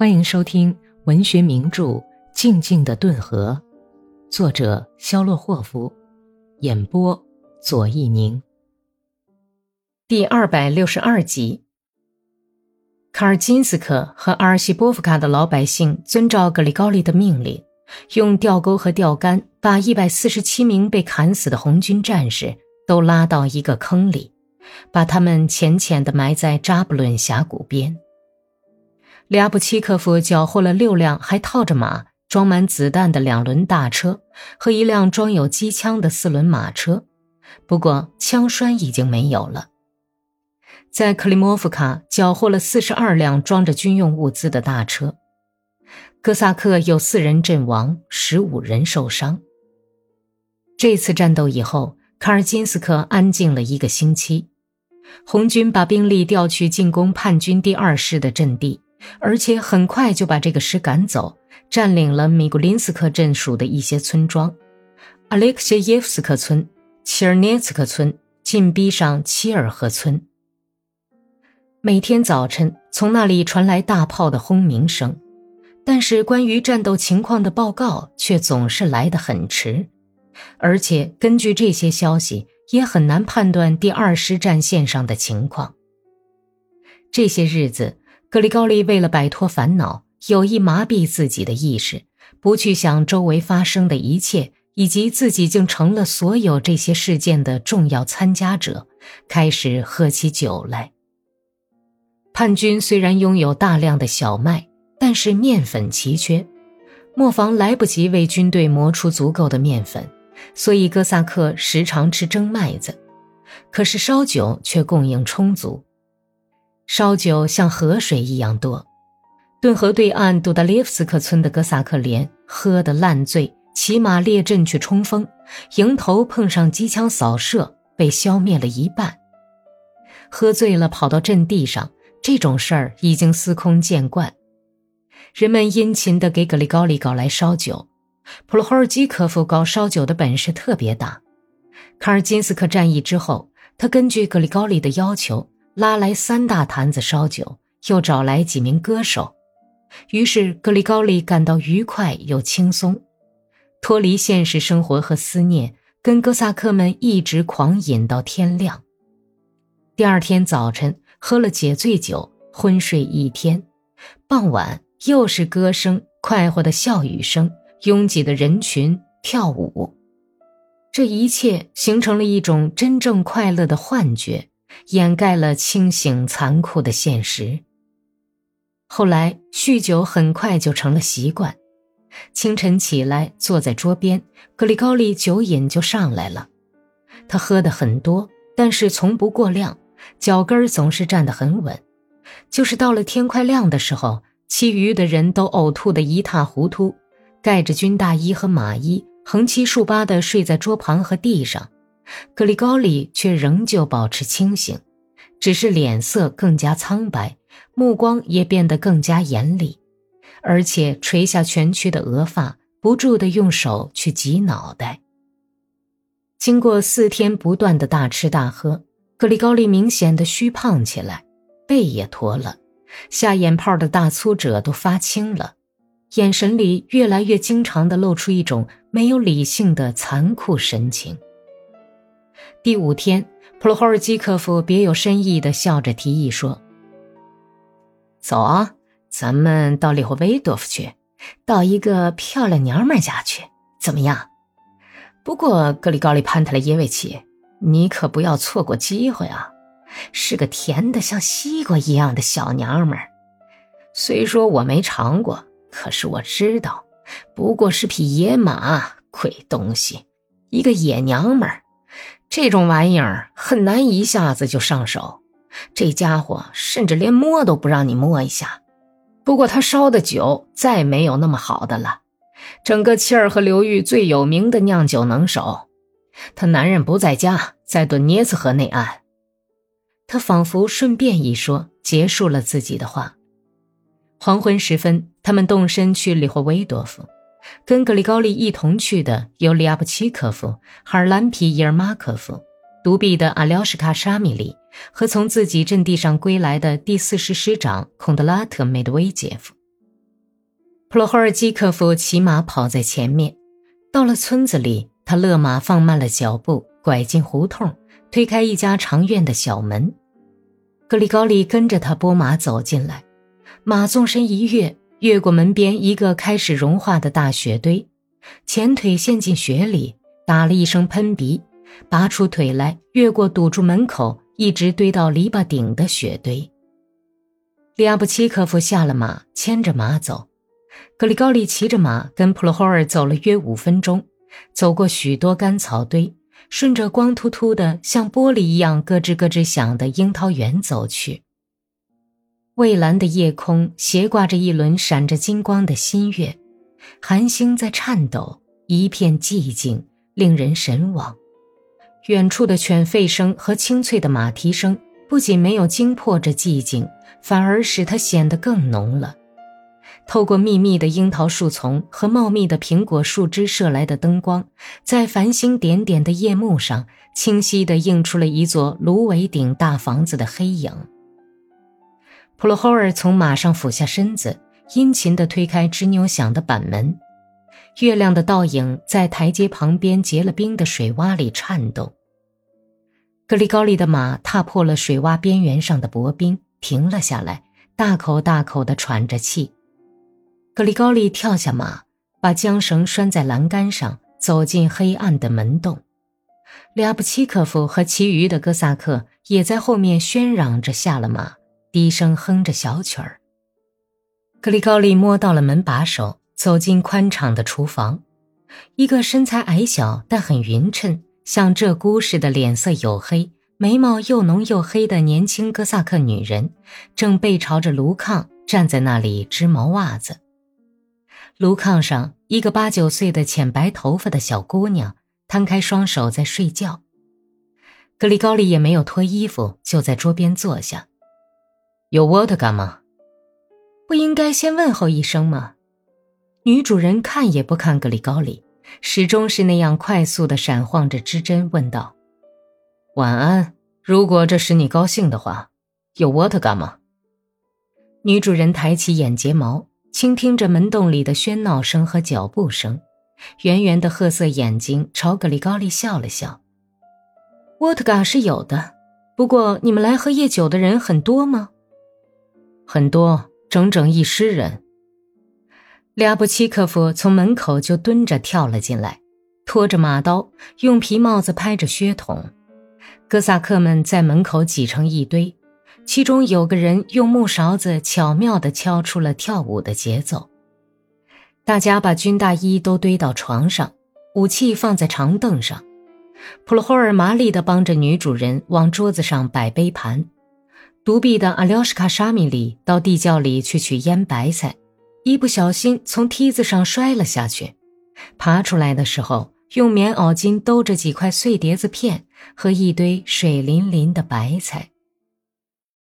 欢迎收听文学名著《静静的顿河》，作者肖洛霍夫，演播左一宁。第二百六十二集。卡尔金斯克和阿尔西波夫卡的老百姓遵照格里高利的命令，用吊钩和钓竿把一百四十七名被砍死的红军战士都拉到一个坑里，把他们浅浅地埋在扎布伦峡谷边。利阿布契科夫缴获了六辆还套着马、装满子弹的两轮大车和一辆装有机枪的四轮马车，不过枪栓已经没有了。在克里莫夫卡缴获了四十二辆装着军用物资的大车，哥萨克有四人阵亡，十五人受伤。这次战斗以后，卡尔金斯克安静了一个星期，红军把兵力调去进攻叛军第二师的阵地，而且很快就把这个师赶走，占领了米古林斯克镇属的一些村庄，阿列克谢耶夫斯克村、切尔涅茨克村，进逼上切尔河村。每天早晨，从那里传来大炮的轰鸣声，但是关于战斗情况的报告却总是来得很迟，而且根据这些消息，也很难判断第二师战线上的情况。这些日子，格里高利为了摆脱烦恼，有意麻痹自己的意识，不去想周围发生的一切，以及自己竟成了所有这些事件的重要参加者，开始喝起酒来。叛军虽然拥有大量的小麦，但是面粉奇缺，磨坊来不及为军队磨出足够的面粉，所以哥萨克时常吃蒸麦子。可是烧酒却供应充足，烧酒像河水一样多。顿河对岸杜达列夫斯克村的哥萨克连喝得烂醉，骑马列阵去冲锋，迎头碰上机枪扫射，被消灭了一半。喝醉了跑到阵地上。这种事儿已经司空见惯，人们殷勤地给格里高利搞来烧酒。普罗霍尔基科夫搞烧酒的本事特别大。卡尔金斯克战役之后，他根据格里高利的要求，拉来三大坛子烧酒，又找来几名歌手。于是格里高利感到愉快又轻松，脱离现实生活和思念，跟哥萨克们一直狂饮到天亮。第二天早晨。喝了解醉酒，昏睡一天，傍晚又是歌声、快活的笑语声、拥挤的人群跳舞，这一切形成了一种真正快乐的幻觉，掩盖了清醒残酷的现实。后来，酗酒很快就成了习惯。清晨起来，坐在桌边，格里高利酒瘾就上来了。他喝的很多，但是从不过量。脚跟总是站得很稳，就是到了天快亮的时候，其余的人都呕吐得一塌糊涂，盖着军大衣和马衣，横七竖八地睡在桌旁和地上。格里高利却仍旧保持清醒，只是脸色更加苍白，目光也变得更加严厉，而且垂下蜷曲的额发，不住地用手去挤脑袋。经过四天不断的大吃大喝。格里高利明显的虚胖起来，背也驼了，下眼泡的大粗褶都发青了，眼神里越来越经常的露出一种没有理性的残酷神情。第五天，普罗霍尔基科夫别有深意的笑着提议说：“走啊，咱们到利霍维多夫去，到一个漂亮娘们家去，怎么样？不过格里高利潘特雷耶维奇。”你可不要错过机会啊！是个甜的像西瓜一样的小娘们儿，虽说我没尝过，可是我知道，不过是匹野马，鬼东西，一个野娘们儿，这种玩意儿很难一下子就上手。这家伙甚至连摸都不让你摸一下。不过他烧的酒再没有那么好的了，整个切尔河流域最有名的酿酒能手。他男人不在家，在顿涅茨河内岸。他仿佛顺便一说，结束了自己的话。黄昏时分，他们动身去里霍维多夫，跟格里高利一同去的有里亚布奇科夫、哈尔兰皮伊尔马科夫、独臂的阿廖什卡沙米里和从自己阵地上归来的第四师师长孔德拉特梅德韦杰夫。普罗霍尔基科夫骑马跑在前面，到了村子里，他勒马放慢了脚步，拐进胡同，推开一家长院的小门。格里高利跟着他拨马走进来，马纵身一跃，越过门边一个开始融化的大雪堆，前腿陷进雪里，打了一声喷鼻，拔出腿来，越过堵住门口，一直堆到篱笆顶的雪堆。利亚布奇科夫下了马，牵着马走。格里高利骑着马跟普罗霍尔走了约五分钟，走过许多干草堆，顺着光秃秃的、像玻璃一样咯吱咯吱响的樱桃园走去。蔚蓝的夜空斜挂着一轮闪着金光的新月，寒星在颤抖，一片寂静，令人神往。远处的犬吠声和清脆的马蹄声不仅没有惊破这寂静，反而使它显得更浓了。透过密密的樱桃树丛和茂密的苹果树枝射来的灯光，在繁星点点的夜幕上，清晰地映出了一座芦苇顶大房子的黑影。普罗霍尔从马上俯下身子，殷勤地推开吱扭响的板门。月亮的倒影在台阶旁边结了冰的水洼里颤动。格里高利的马踏破了水洼边缘上的薄冰，停了下来，大口大口地喘着气。格里高利跳下马，把缰绳拴在栏杆上，走进黑暗的门洞。列布奇科夫和其余的哥萨克也在后面喧嚷着下了马，低声哼着小曲儿。格里高利摸到了门把手，走进宽敞的厨房。一个身材矮小但很匀称、像鹧鸪似的脸色黝黑、眉毛又浓又黑的年轻哥萨克女人，正背朝着炉炕站在那里织毛袜子。炉炕上，一个八九岁的浅白头发的小姑娘摊开双手在睡觉。格里高利也没有脱衣服，就在桌边坐下。有沃特干吗？不应该先问候一声吗？女主人看也不看格里高利，始终是那样快速的闪晃着指针，问道：“晚安。如果这使你高兴的话，有沃特干吗？”女主人抬起眼睫毛。倾听着门洞里的喧闹声和脚步声，圆圆的褐色眼睛朝格里高利笑了笑。沃特嘎是有的，不过你们来喝夜酒的人很多吗？很多，整整一诗人。列布奇科夫从门口就蹲着跳了进来，拖着马刀，用皮帽子拍着靴筒。哥萨克们在门口挤成一堆。其中有个人用木勺子巧妙地敲出了跳舞的节奏。大家把军大衣都堆到床上，武器放在长凳上。普罗霍尔麻利地帮着女主人往桌子上摆杯盘。独臂的阿廖什卡沙米里到地窖里去取腌白菜，一不小心从梯子上摔了下去。爬出来的时候，用棉袄巾兜着几块碎碟子片和一堆水淋淋的白菜。